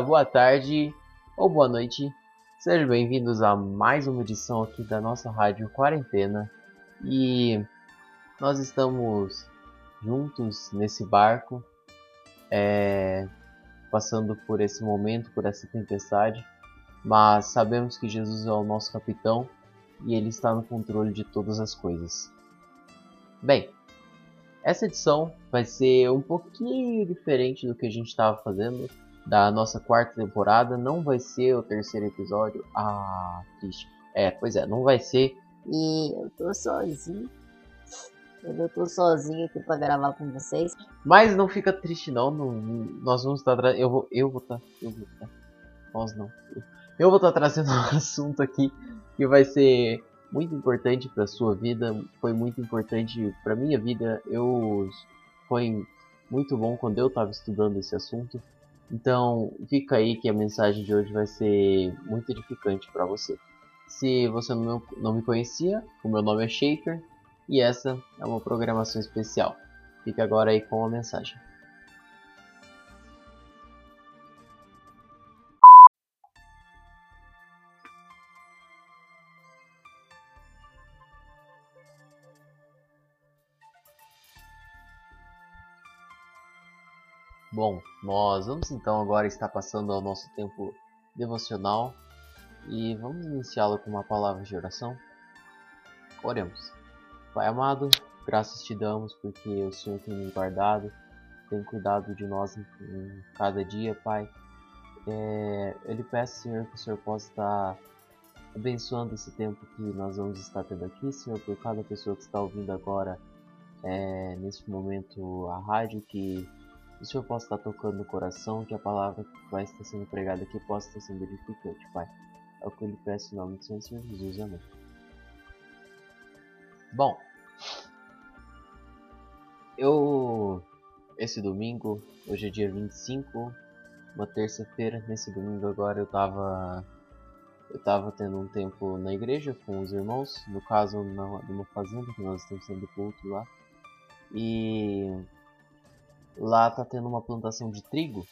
Boa tarde ou boa noite. Sejam bem-vindos a mais uma edição aqui da nossa rádio Quarentena. E nós estamos juntos nesse barco, é, passando por esse momento, por essa tempestade, mas sabemos que Jesus é o nosso capitão e ele está no controle de todas as coisas. Bem, essa edição vai ser um pouquinho diferente do que a gente estava fazendo da nossa quarta temporada. Não vai ser o terceiro episódio. Ah, triste. É, pois é, não vai ser. E eu tô sozinho. Eu tô sozinho aqui pra gravar com vocês. Mas não fica triste não. não nós vamos estar. Eu vou. Eu vou estar. eu vou estar. Nós não. Eu vou estar trazendo um assunto aqui que vai ser muito importante para sua vida. Foi muito importante para minha vida. Eu foi muito bom quando eu estava estudando esse assunto. Então, fica aí que a mensagem de hoje vai ser muito edificante para você. Se você não, me conhecia, o meu nome é Shaker e essa é uma programação especial. Fique agora aí com a mensagem. Bom, nós vamos então agora estar passando ao nosso tempo devocional e vamos iniciá-lo com uma palavra de oração. Oremos. Pai amado, graças te damos porque o Senhor tem nos guardado, tem cuidado de nós em, em cada dia, Pai. É, eu lhe peço, Senhor, que o Senhor possa estar abençoando esse tempo que nós vamos estar tendo aqui, Senhor, por cada pessoa que está ouvindo agora, é, neste momento, a rádio, que o Senhor possa estar tocando no coração, que a palavra que vai estar sendo pregada aqui possa estar sendo edificante, Pai. É o que eu lhe peço em nome do Senhor Jesus. Amém. Bom, eu. Esse domingo, hoje é dia 25, uma terça-feira. Nesse domingo agora eu tava. Eu tava tendo um tempo na igreja com os irmãos, no caso numa fazenda que nós estamos sendo culto lá. E lá tá tendo uma plantação de trigo.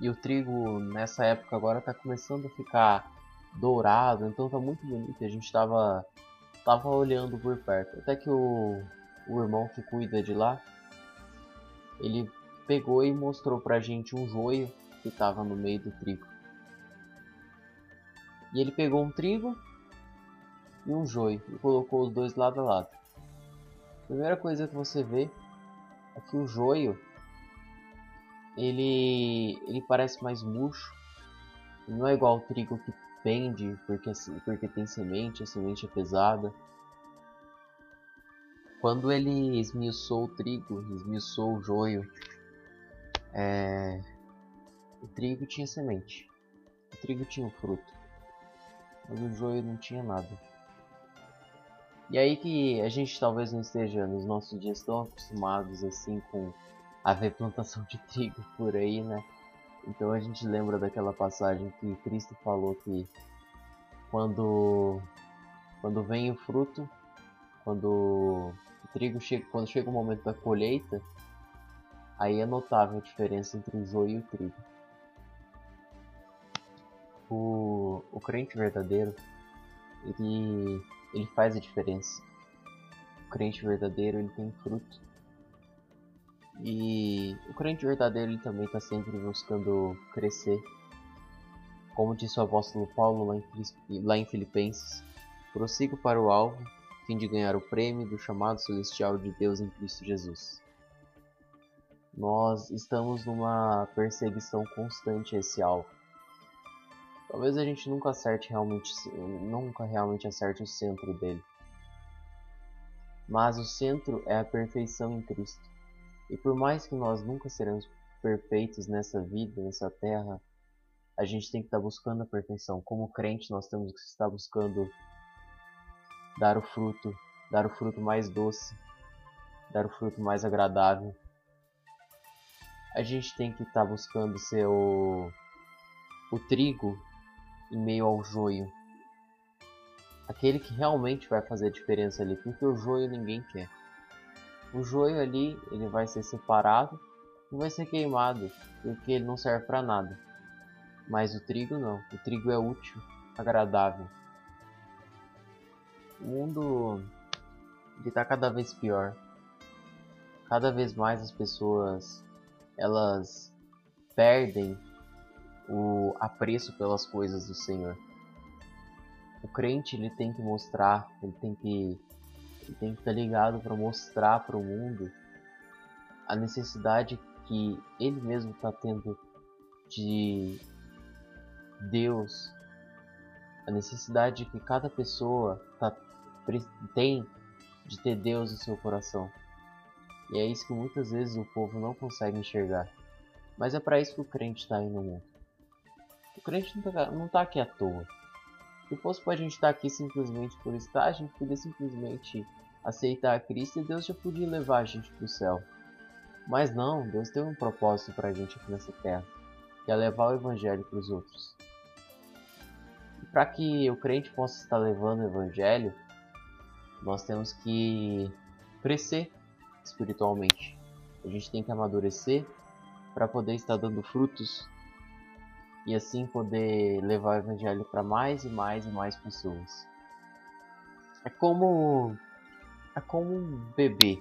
E o trigo nessa época agora tá começando a ficar dourado, então tá muito bonito. A gente tava, tava olhando por perto. Até que o, o irmão que cuida de lá, ele pegou e mostrou pra gente um joio que tava no meio do trigo. E ele pegou um trigo e um joio e colocou os dois lado a lado. primeira coisa que você vê é que o joio ele ele parece mais murcho. Não é igual o trigo que pende porque porque tem semente, a semente é pesada. Quando ele esmiuçou o trigo, esmiuçou o joio, é... o trigo tinha semente, o trigo tinha o fruto, mas o joio não tinha nada. E aí que a gente talvez não esteja nos nossos dias tão acostumados assim com haver plantação de trigo por aí, né? Então a gente lembra daquela passagem que Cristo falou que quando quando vem o fruto, quando o trigo chega, quando chega o momento da colheita, aí é notável a diferença entre o joio e o trigo. O, o crente verdadeiro, ele, ele faz a diferença. O crente verdadeiro, ele tem fruto. E o crente verdadeiro ele também está sempre buscando crescer. Como disse o apóstolo Paulo lá em, lá em Filipenses, prossigo para o alvo, a fim de ganhar o prêmio do chamado celestial de Deus em Cristo Jesus. Nós estamos numa perseguição constante a esse alvo. Talvez a gente nunca acerte realmente, nunca realmente acerte o centro dele. Mas o centro é a perfeição em Cristo. E por mais que nós nunca seremos perfeitos nessa vida, nessa terra, a gente tem que estar buscando a perfeição. Como crente, nós temos que estar buscando dar o fruto, dar o fruto mais doce, dar o fruto mais agradável. A gente tem que estar buscando ser o, o trigo em meio ao joio. Aquele que realmente vai fazer a diferença ali, porque o joio ninguém quer. O joio ali, ele vai ser separado não vai ser queimado, porque ele não serve para nada. Mas o trigo não. O trigo é útil, agradável. O mundo está cada vez pior. Cada vez mais as pessoas elas perdem o apreço pelas coisas do Senhor. O crente ele tem que mostrar, ele tem que ele tem que estar ligado para mostrar para o mundo a necessidade que ele mesmo está tendo de Deus, a necessidade que cada pessoa tá, tem de ter Deus em seu coração. E é isso que muitas vezes o povo não consegue enxergar. Mas é para isso que o crente está aí no mundo. O crente não está tá aqui à toa. Se fosse para a gente estar aqui simplesmente por estar, a gente podia simplesmente aceitar a Cristo e Deus já podia levar a gente para o céu. Mas não, Deus tem um propósito para a gente aqui nessa terra, que é levar o Evangelho para os outros. Para que o crente possa estar levando o Evangelho, nós temos que crescer espiritualmente. A gente tem que amadurecer para poder estar dando frutos e assim poder levar o evangelho para mais e mais e mais pessoas. É como é como um bebê.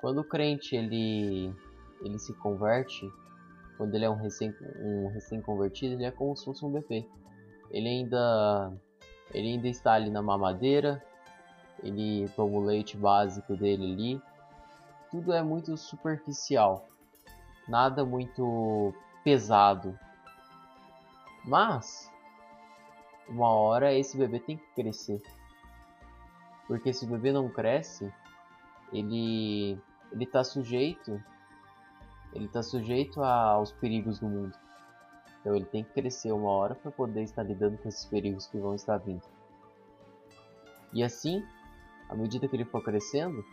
Quando o crente ele ele se converte, quando ele é um recém um recém convertido, ele é como se fosse um bebê. Ele ainda ele ainda está ali na mamadeira, ele toma o leite básico dele ali. Tudo é muito superficial, nada muito pesado. Mas uma hora esse bebê tem que crescer. Porque se o bebê não cresce, ele ele tá sujeito ele tá sujeito aos perigos do mundo. Então ele tem que crescer uma hora para poder estar lidando com esses perigos que vão estar vindo. E assim, à medida que ele for crescendo,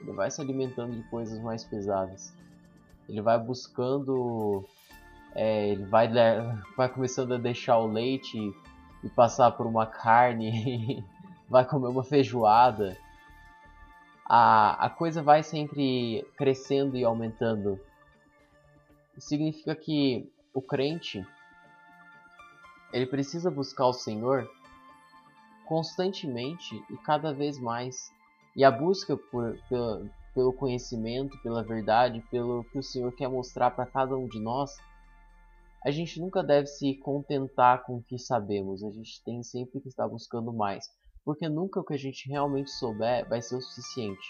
ele vai se alimentando de coisas mais pesadas. Ele vai buscando. É, ele vai, vai começando a deixar o leite e passar por uma carne, vai comer uma feijoada. A, a coisa vai sempre crescendo e aumentando. Significa que o crente ele precisa buscar o Senhor constantemente e cada vez mais. E a busca por, pelo, pelo conhecimento, pela verdade, pelo que o Senhor quer mostrar para cada um de nós, a gente nunca deve se contentar com o que sabemos. A gente tem sempre que estar buscando mais, porque nunca o que a gente realmente souber vai ser o suficiente.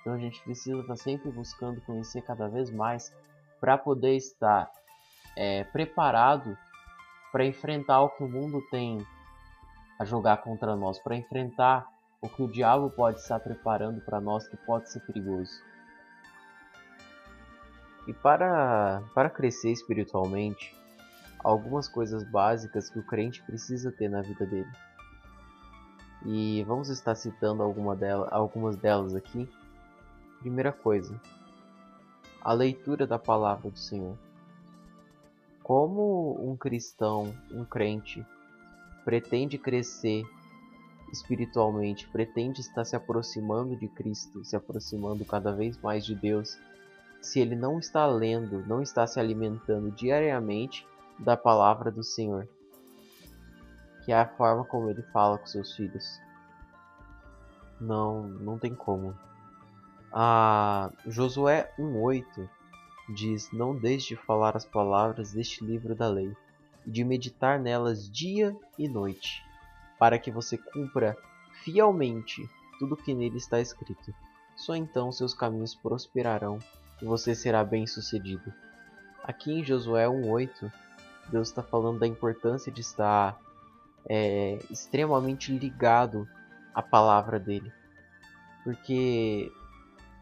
Então a gente precisa estar sempre buscando conhecer cada vez mais para poder estar é, preparado para enfrentar o que o mundo tem a jogar contra nós, para enfrentar o que o diabo pode estar preparando para nós que pode ser perigoso. E para, para crescer espiritualmente, algumas coisas básicas que o crente precisa ter na vida dele. E vamos estar citando alguma dela, algumas delas aqui. Primeira coisa, a leitura da palavra do Senhor. Como um cristão, um crente, pretende crescer espiritualmente, pretende estar se aproximando de Cristo, se aproximando cada vez mais de Deus, se ele não está lendo, não está se alimentando diariamente da palavra do Senhor, que é a forma como ele fala com seus filhos. Não, não tem como. Josué 1:8 diz: Não deixe de falar as palavras deste livro da lei e de meditar nelas dia e noite, para que você cumpra fielmente tudo que nele está escrito. Só então seus caminhos prosperarão e você será bem-sucedido. Aqui em Josué 1:8, Deus está falando da importância de estar é, extremamente ligado à palavra dele, porque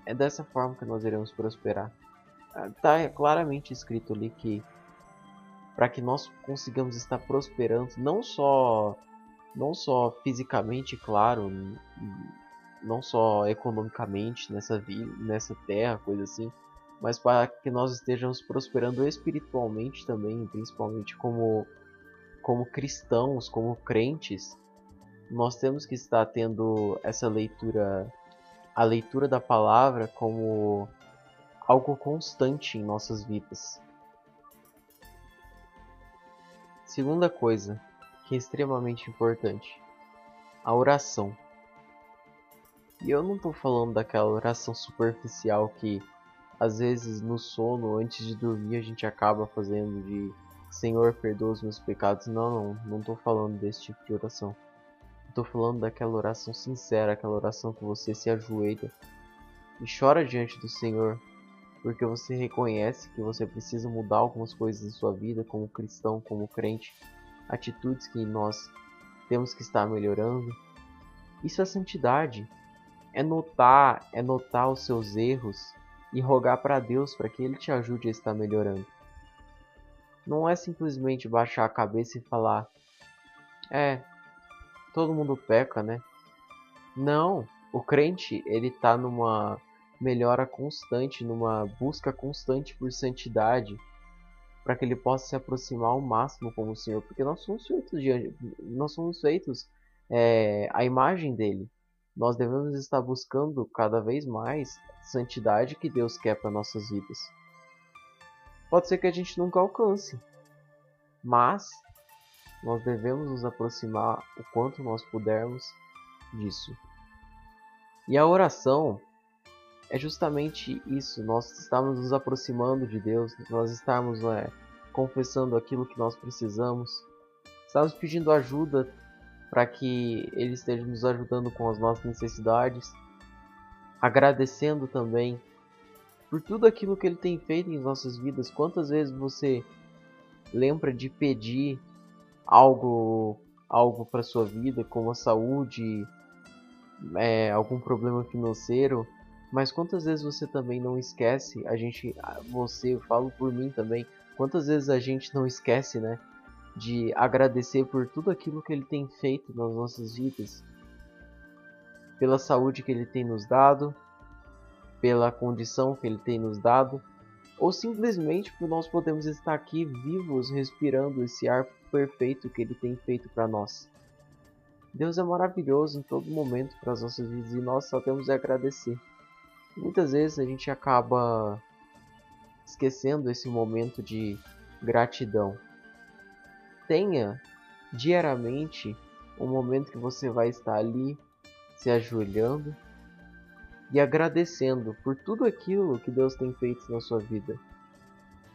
é dessa forma que nós iremos prosperar. Está claramente escrito ali que para que nós consigamos estar prosperando, não só não só fisicamente, claro, não só economicamente nessa vida, nessa terra, coisa assim, mas para que nós estejamos prosperando espiritualmente também, principalmente como como cristãos, como crentes, nós temos que estar tendo essa leitura, a leitura da palavra como algo constante em nossas vidas. Segunda coisa, que é extremamente importante, a oração. E eu não estou falando daquela oração superficial que às vezes no sono, antes de dormir, a gente acaba fazendo de Senhor, perdoa os meus pecados. Não, não, não estou falando desse tipo de oração. Estou falando daquela oração sincera, aquela oração que você se ajoelha e chora diante do Senhor, porque você reconhece que você precisa mudar algumas coisas em sua vida, como cristão, como crente, atitudes que nós temos que estar melhorando. Isso é santidade é notar, é notar os seus erros e rogar para Deus para que ele te ajude a estar melhorando. Não é simplesmente baixar a cabeça e falar: "É, todo mundo peca, né?" Não, o crente, ele tá numa melhora constante, numa busca constante por santidade, para que ele possa se aproximar ao máximo como o Senhor, porque nós somos feitos de, nós somos feitos é, a imagem dele nós devemos estar buscando cada vez mais santidade que Deus quer para nossas vidas. Pode ser que a gente nunca alcance, mas nós devemos nos aproximar o quanto nós pudermos disso. E a oração é justamente isso, nós estamos nos aproximando de Deus, nós estamos é, confessando aquilo que nós precisamos, estamos pedindo ajuda para que Ele esteja nos ajudando com as nossas necessidades, agradecendo também por tudo aquilo que Ele tem feito em nossas vidas. Quantas vezes você lembra de pedir algo, algo para sua vida, como a saúde, é, algum problema financeiro? Mas quantas vezes você também não esquece? A gente, você, eu falo por mim também. Quantas vezes a gente não esquece, né? De agradecer por tudo aquilo que ele tem feito nas nossas vidas, pela saúde que ele tem nos dado, pela condição que ele tem nos dado, ou simplesmente por nós podemos estar aqui vivos, respirando esse ar perfeito que ele tem feito para nós. Deus é maravilhoso em todo momento para as nossas vidas e nós só temos a agradecer. Muitas vezes a gente acaba esquecendo esse momento de gratidão tenha diariamente um momento que você vai estar ali se ajoelhando e agradecendo por tudo aquilo que Deus tem feito na sua vida.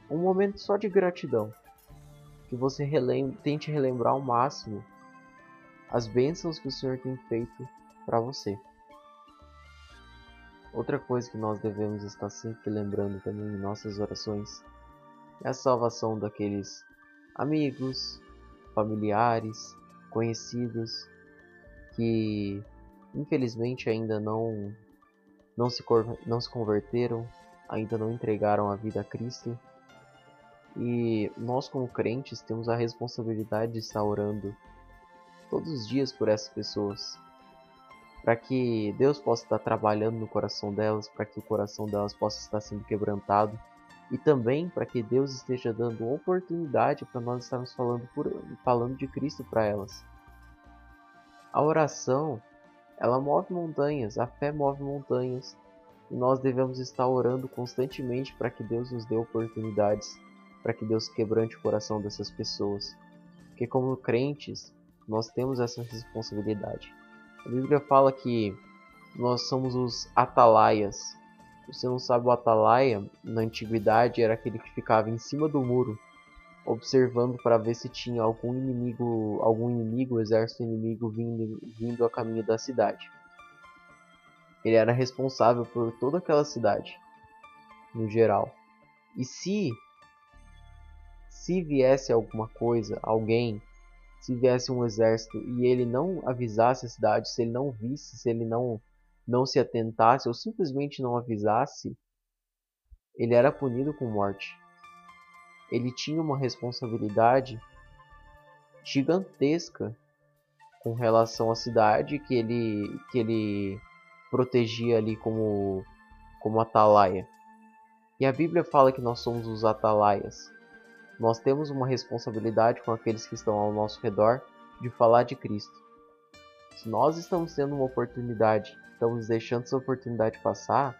Um momento só de gratidão. Que você relem tente relembrar ao máximo as bênçãos que o Senhor tem feito para você. Outra coisa que nós devemos estar sempre lembrando também em nossas orações é a salvação daqueles amigos, familiares, conhecidos que infelizmente ainda não não se, não se converteram, ainda não entregaram a vida a Cristo. E nós, como crentes, temos a responsabilidade de estar orando todos os dias por essas pessoas, para que Deus possa estar trabalhando no coração delas, para que o coração delas possa estar sendo quebrantado e também para que Deus esteja dando oportunidade para nós estarmos falando, por, falando de Cristo para elas. A oração, ela move montanhas, a fé move montanhas, e nós devemos estar orando constantemente para que Deus nos dê oportunidades, para que Deus quebrante o coração dessas pessoas. Porque como crentes, nós temos essa responsabilidade. A Bíblia fala que nós somos os atalaias, você não sabe, o atalaia na antiguidade era aquele que ficava em cima do muro, observando para ver se tinha algum inimigo, algum inimigo, exército inimigo vindo, vindo a caminho da cidade. Ele era responsável por toda aquela cidade, no geral. E se se viesse alguma coisa, alguém, se viesse um exército e ele não avisasse a cidade, se ele não visse, se ele não não se atentasse ou simplesmente não avisasse, ele era punido com morte. Ele tinha uma responsabilidade gigantesca com relação à cidade que ele que ele protegia ali como como atalaia. E a Bíblia fala que nós somos os atalaias. Nós temos uma responsabilidade com aqueles que estão ao nosso redor de falar de Cristo. Se nós estamos tendo uma oportunidade estamos deixando essa oportunidade passar,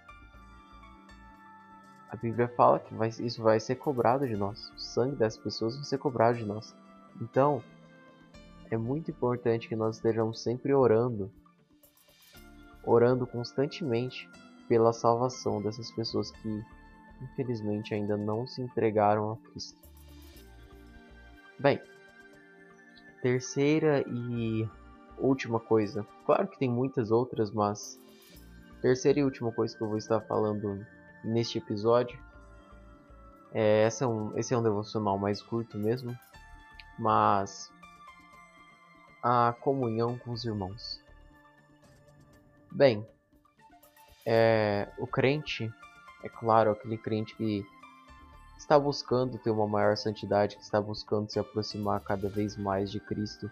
Bíblia fala que vai, isso vai ser cobrado de nós. O sangue dessas pessoas vai ser cobrado de nós. Então, é muito importante que nós estejamos sempre orando, orando constantemente pela salvação dessas pessoas que, infelizmente, ainda não se entregaram a Cristo. Bem, terceira e última coisa. Claro que tem muitas outras, mas terceira e última coisa que eu vou estar falando neste episódio. É, essa é um, esse é um devocional mais curto mesmo, mas a comunhão com os irmãos. Bem, é, o crente, é claro, aquele crente que está buscando ter uma maior santidade, que está buscando se aproximar cada vez mais de Cristo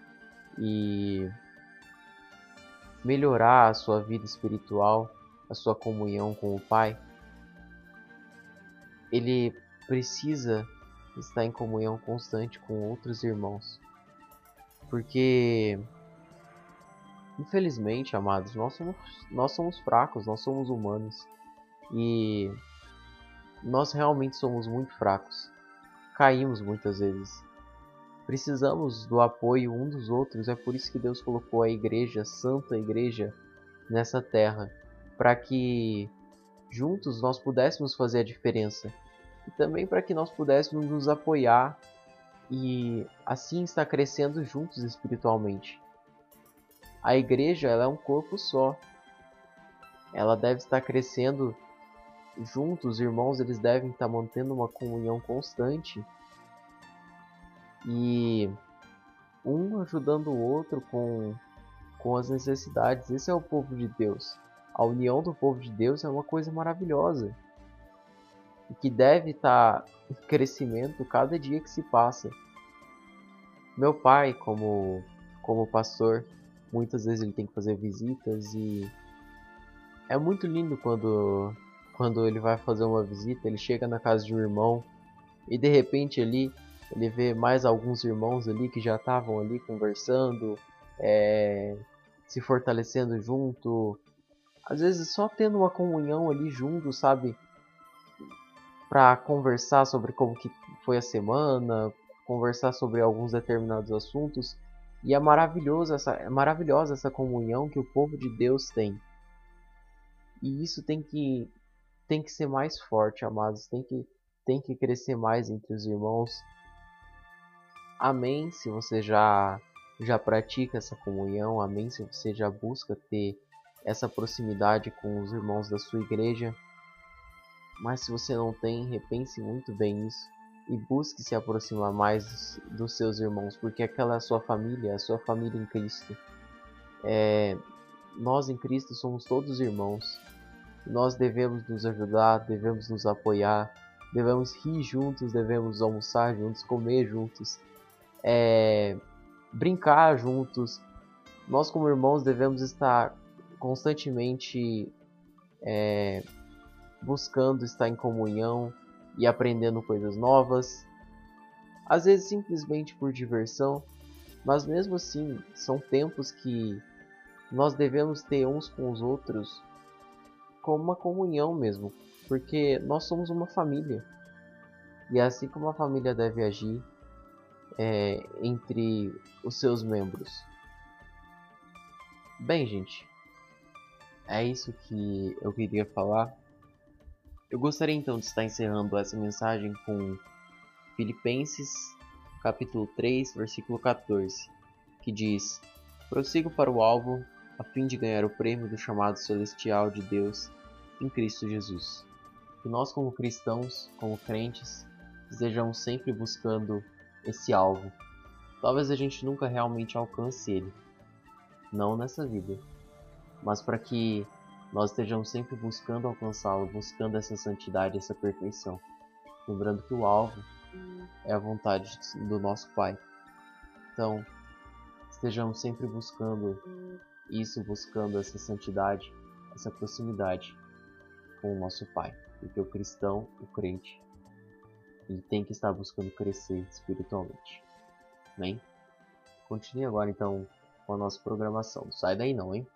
e melhorar a sua vida espiritual, a sua comunhão com o Pai, ele precisa estar em comunhão constante com outros irmãos. Porque, infelizmente, amados, nós somos, nós somos fracos, nós somos humanos. E nós realmente somos muito fracos. Caímos muitas vezes. Precisamos do apoio um dos outros, é por isso que Deus colocou a igreja, a santa igreja, nessa terra, para que juntos nós pudéssemos fazer a diferença e também para que nós pudéssemos nos apoiar e assim estar crescendo juntos espiritualmente. A igreja ela é um corpo só. Ela deve estar crescendo juntos, os irmãos eles devem estar mantendo uma comunhão constante e um ajudando o outro com, com as necessidades. Esse é o povo de Deus. A união do povo de Deus é uma coisa maravilhosa e que deve estar em crescimento cada dia que se passa. Meu pai, como, como pastor, muitas vezes ele tem que fazer visitas e é muito lindo quando, quando ele vai fazer uma visita, ele chega na casa de um irmão e de repente ali ele vê mais alguns irmãos ali que já estavam ali conversando, é, se fortalecendo junto, às vezes só tendo uma comunhão ali junto, sabe? para conversar sobre como que foi a semana, conversar sobre alguns determinados assuntos. E é maravilhoso essa, é maravilhosa essa comunhão que o povo de Deus tem. E isso tem que tem que ser mais forte, amados, tem que tem que crescer mais entre os irmãos. Amém, se você já já pratica essa comunhão, amém, se você já busca ter essa proximidade com os irmãos da sua igreja. Mas se você não tem, repense muito bem isso e busque se aproximar mais dos seus irmãos, porque aquela é a sua família, a sua família em Cristo. É, nós em Cristo somos todos irmãos. Nós devemos nos ajudar, devemos nos apoiar, devemos rir juntos, devemos almoçar juntos, comer juntos, é, brincar juntos. Nós, como irmãos, devemos estar constantemente é, buscando estar em comunhão e aprendendo coisas novas, às vezes simplesmente por diversão, mas mesmo assim são tempos que nós devemos ter uns com os outros como uma comunhão mesmo, porque nós somos uma família e é assim como a família deve agir é, entre os seus membros. Bem, gente, é isso que eu queria falar. Eu gostaria então de estar encerrando essa mensagem com Filipenses, capítulo 3, versículo 14, que diz: Prossigo para o alvo, a fim de ganhar o prêmio do chamado celestial de Deus em Cristo Jesus. Que nós, como cristãos, como crentes, estejamos sempre buscando esse alvo. Talvez a gente nunca realmente alcance ele, não nessa vida, mas para que nós estejamos sempre buscando alcançá-lo, buscando essa santidade, essa perfeição. Lembrando que o alvo é a vontade do nosso Pai. Então, estejamos sempre buscando isso, buscando essa santidade, essa proximidade com o nosso Pai. Porque o cristão, o crente, ele tem que estar buscando crescer espiritualmente. Amém? Continue agora então com a nossa programação. Não sai daí não, hein?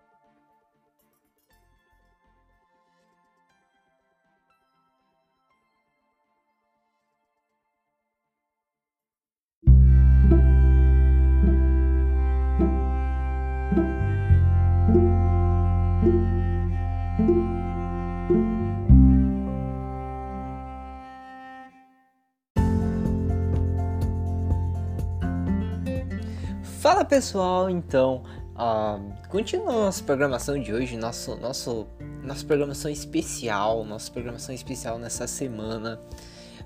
Pessoal, então, uh, continuando nossa programação de hoje, nosso, nosso, nossa programação especial, nossa programação especial nessa semana.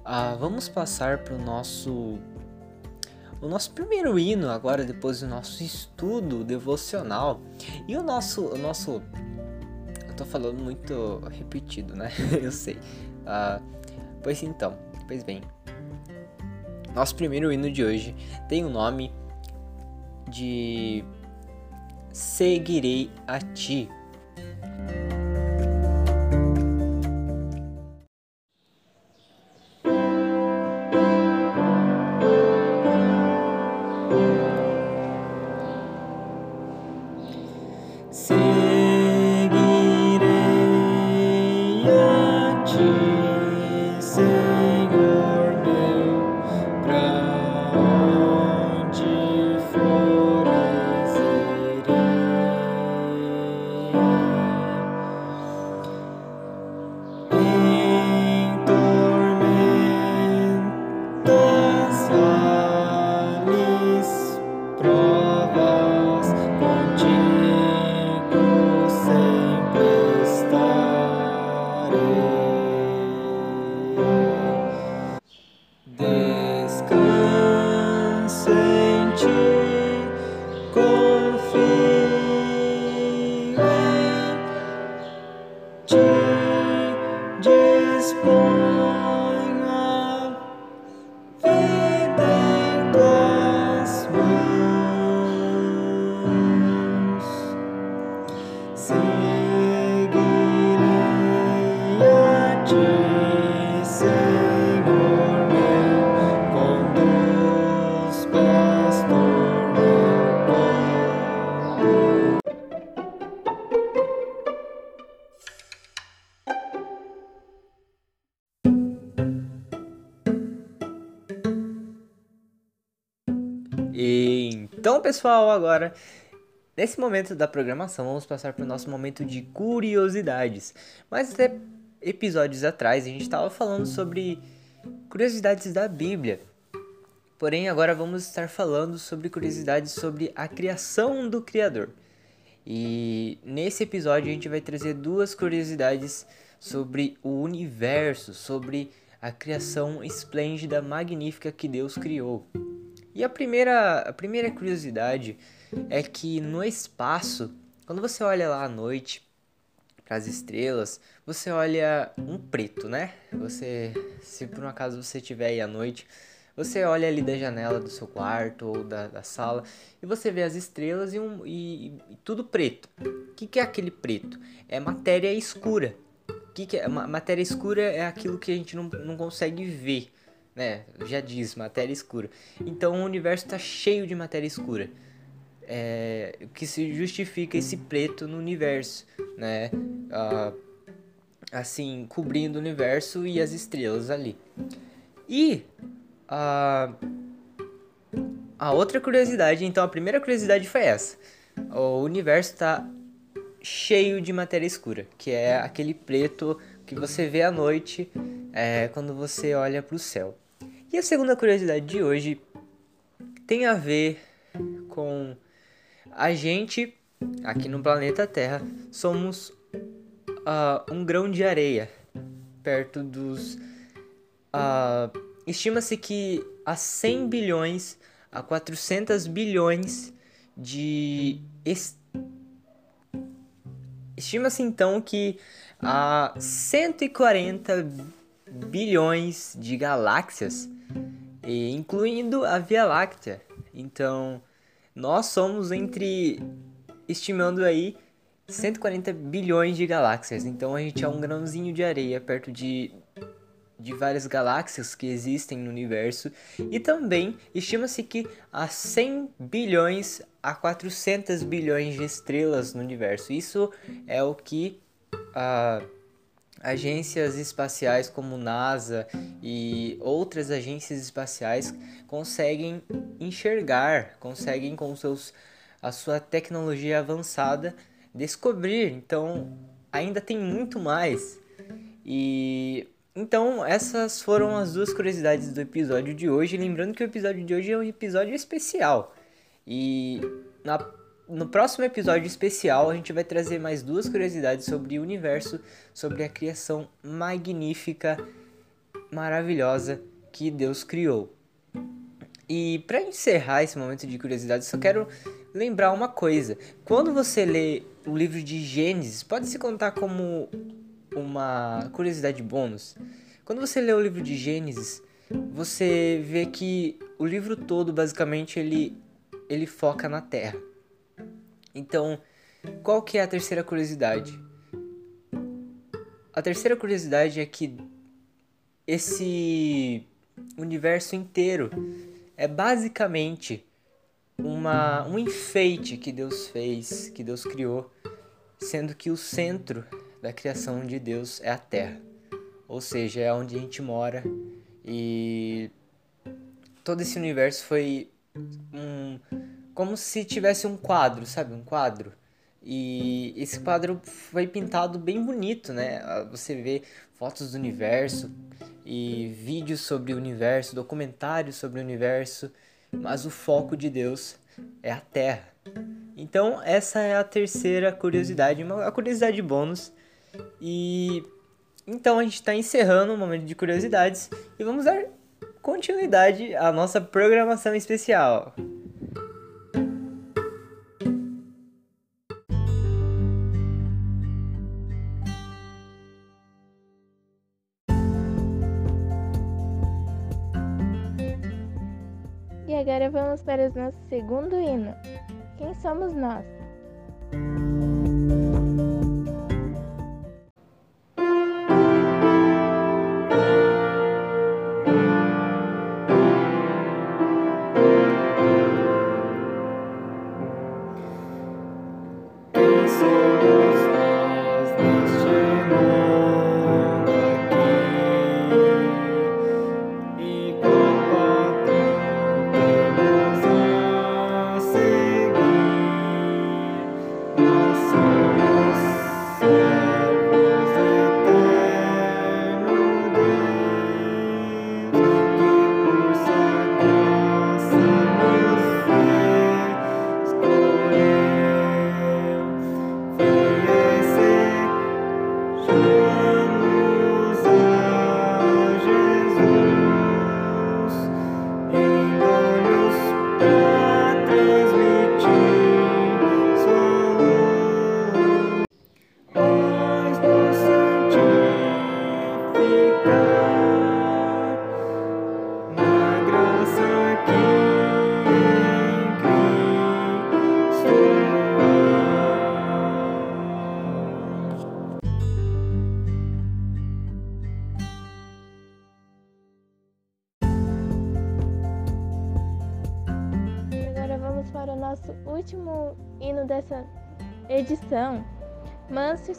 Uh, vamos passar para o nosso o nosso primeiro hino agora depois do nosso estudo devocional. E o nosso o nosso eu tô falando muito repetido né? Eu sei. Uh, pois então pois bem. Nosso primeiro hino de hoje tem o nome de Seguirei a Ti. Então, pessoal, agora nesse momento da programação, vamos passar para o nosso momento de curiosidades. Mas até episódios atrás a gente estava falando sobre curiosidades da Bíblia. Porém, agora vamos estar falando sobre curiosidades sobre a criação do Criador. E nesse episódio a gente vai trazer duas curiosidades sobre o universo, sobre a criação esplêndida, magnífica que Deus criou. E a primeira, a primeira curiosidade é que no espaço, quando você olha lá à noite para as estrelas, você olha um preto, né? Você, se por um acaso você estiver aí à noite, você olha ali da janela do seu quarto ou da, da sala e você vê as estrelas e, um, e, e tudo preto. O que, que é aquele preto? É matéria escura. O que, que é? Matéria escura é aquilo que a gente não, não consegue ver né? Já diz, matéria escura. Então o universo está cheio de matéria escura. É, que se justifica esse preto no universo, né? Ah, assim, cobrindo o universo e as estrelas ali. E a, a outra curiosidade, então a primeira curiosidade foi essa. O universo está cheio de matéria escura, que é aquele preto que você vê à noite é, quando você olha para o céu. E a segunda curiosidade de hoje tem a ver com a gente aqui no planeta Terra somos uh, um grão de areia perto dos. Uh, Estima-se que há 100 bilhões a 400 bilhões de. Est... Estima-se então que há 140 bilhões de galáxias e incluindo a Via Láctea. Então, nós somos entre estimando aí 140 bilhões de galáxias. Então a gente é um grãozinho de areia perto de de várias galáxias que existem no universo e também estima-se que há 100 bilhões a 400 bilhões de estrelas no universo. Isso é o que uh, agências espaciais como NASA e outras agências espaciais conseguem enxergar, conseguem com seus a sua tecnologia avançada descobrir. Então, ainda tem muito mais. E então, essas foram as duas curiosidades do episódio de hoje. Lembrando que o episódio de hoje é um episódio especial. E na, no próximo episódio especial, a gente vai trazer mais duas curiosidades sobre o universo, sobre a criação magnífica, maravilhosa que Deus criou. E para encerrar esse momento de curiosidade, só quero lembrar uma coisa. Quando você lê o livro de Gênesis, pode se contar como uma curiosidade bônus. Quando você lê o livro de Gênesis, você vê que o livro todo basicamente ele ele foca na Terra. Então, qual que é a terceira curiosidade? A terceira curiosidade é que esse universo inteiro é basicamente uma, um enfeite que Deus fez, que Deus criou, sendo que o centro da criação de Deus é a Terra, ou seja, é onde a gente mora e todo esse universo foi um como se tivesse um quadro, sabe, um quadro. E esse quadro foi pintado bem bonito, né? Você vê fotos do universo e vídeos sobre o universo, documentários sobre o universo, mas o foco de Deus é a Terra. Então, essa é a terceira curiosidade, uma curiosidade bônus e então a gente está encerrando o momento de curiosidades e vamos dar continuidade à nossa programação especial. Para o nosso segundo hino. Quem somos nós?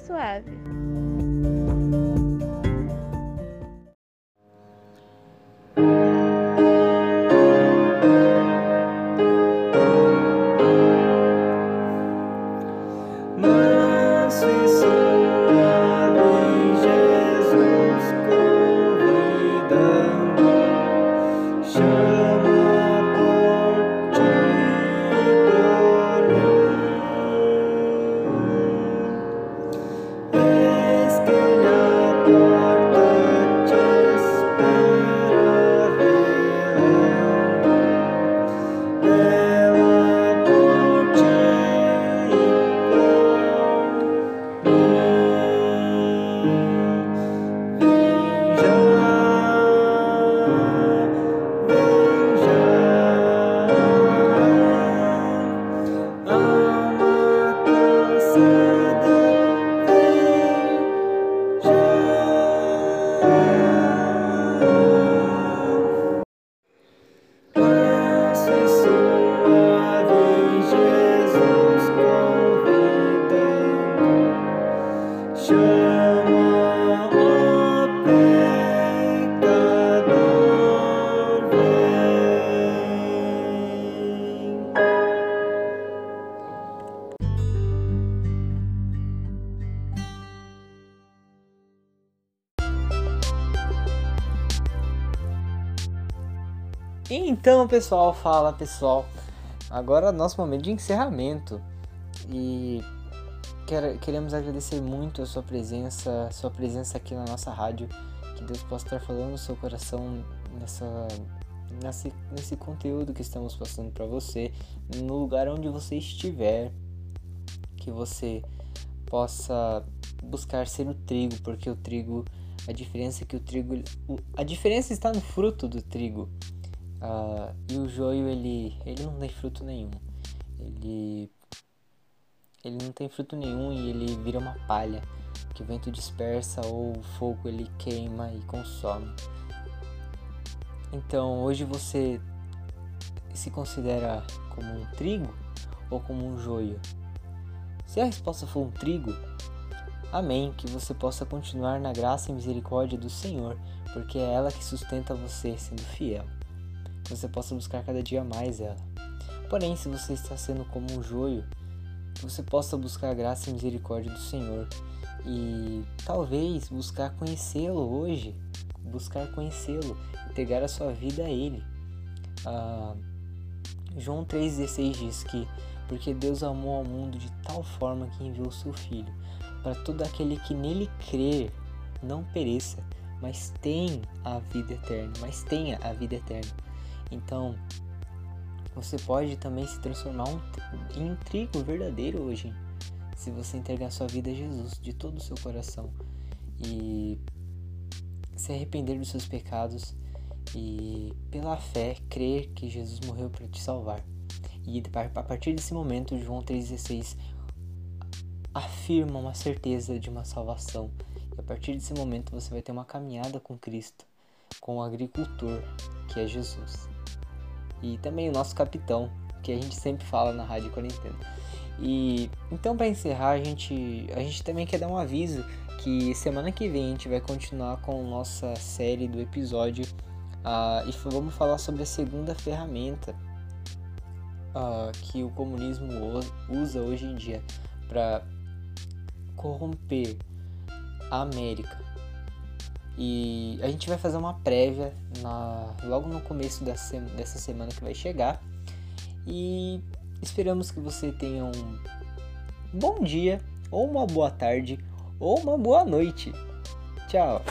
Suave. Então, pessoal, fala pessoal. Agora é nosso momento de encerramento. E quer, queremos agradecer muito a sua presença, sua presença aqui na nossa rádio. Que Deus possa estar falando no seu coração nessa, nesse, nesse conteúdo que estamos passando para você, no lugar onde você estiver. Que você possa buscar ser o trigo, porque o trigo, a diferença é que o trigo, a diferença está no fruto do trigo. Uh, e o joio ele, ele não tem fruto nenhum. Ele ele não tem fruto nenhum e ele vira uma palha que o vento dispersa ou o fogo ele queima e consome. Então, hoje você se considera como um trigo ou como um joio? Se a resposta for um trigo, amém, que você possa continuar na graça e misericórdia do Senhor, porque é ela que sustenta você sendo fiel. Que você possa buscar cada dia mais ela. Porém, se você está sendo como um joio, você possa buscar a graça e misericórdia do Senhor e talvez buscar conhecê-lo hoje, buscar conhecê-lo, entregar a sua vida a Ele. Ah, João 3,16 diz que porque Deus amou ao mundo de tal forma que enviou seu Filho, para todo aquele que nele crer não pereça, mas tem a vida eterna, mas tenha a vida eterna. Então, você pode também se transformar em um trigo verdadeiro hoje, se você entregar sua vida a Jesus de todo o seu coração e se arrepender dos seus pecados e pela fé crer que Jesus morreu para te salvar. E a partir desse momento, João 3,16 afirma uma certeza de uma salvação. E a partir desse momento você vai ter uma caminhada com Cristo, com o agricultor, que é Jesus. E também o nosso capitão, que a gente sempre fala na Rádio Quarentena. E então para encerrar, a gente, a gente também quer dar um aviso que semana que vem a gente vai continuar com nossa série do episódio uh, e vamos falar sobre a segunda ferramenta uh, que o comunismo usa hoje em dia para corromper a América. E a gente vai fazer uma prévia na, logo no começo dessa, dessa semana que vai chegar. E esperamos que você tenha um bom dia, ou uma boa tarde, ou uma boa noite. Tchau!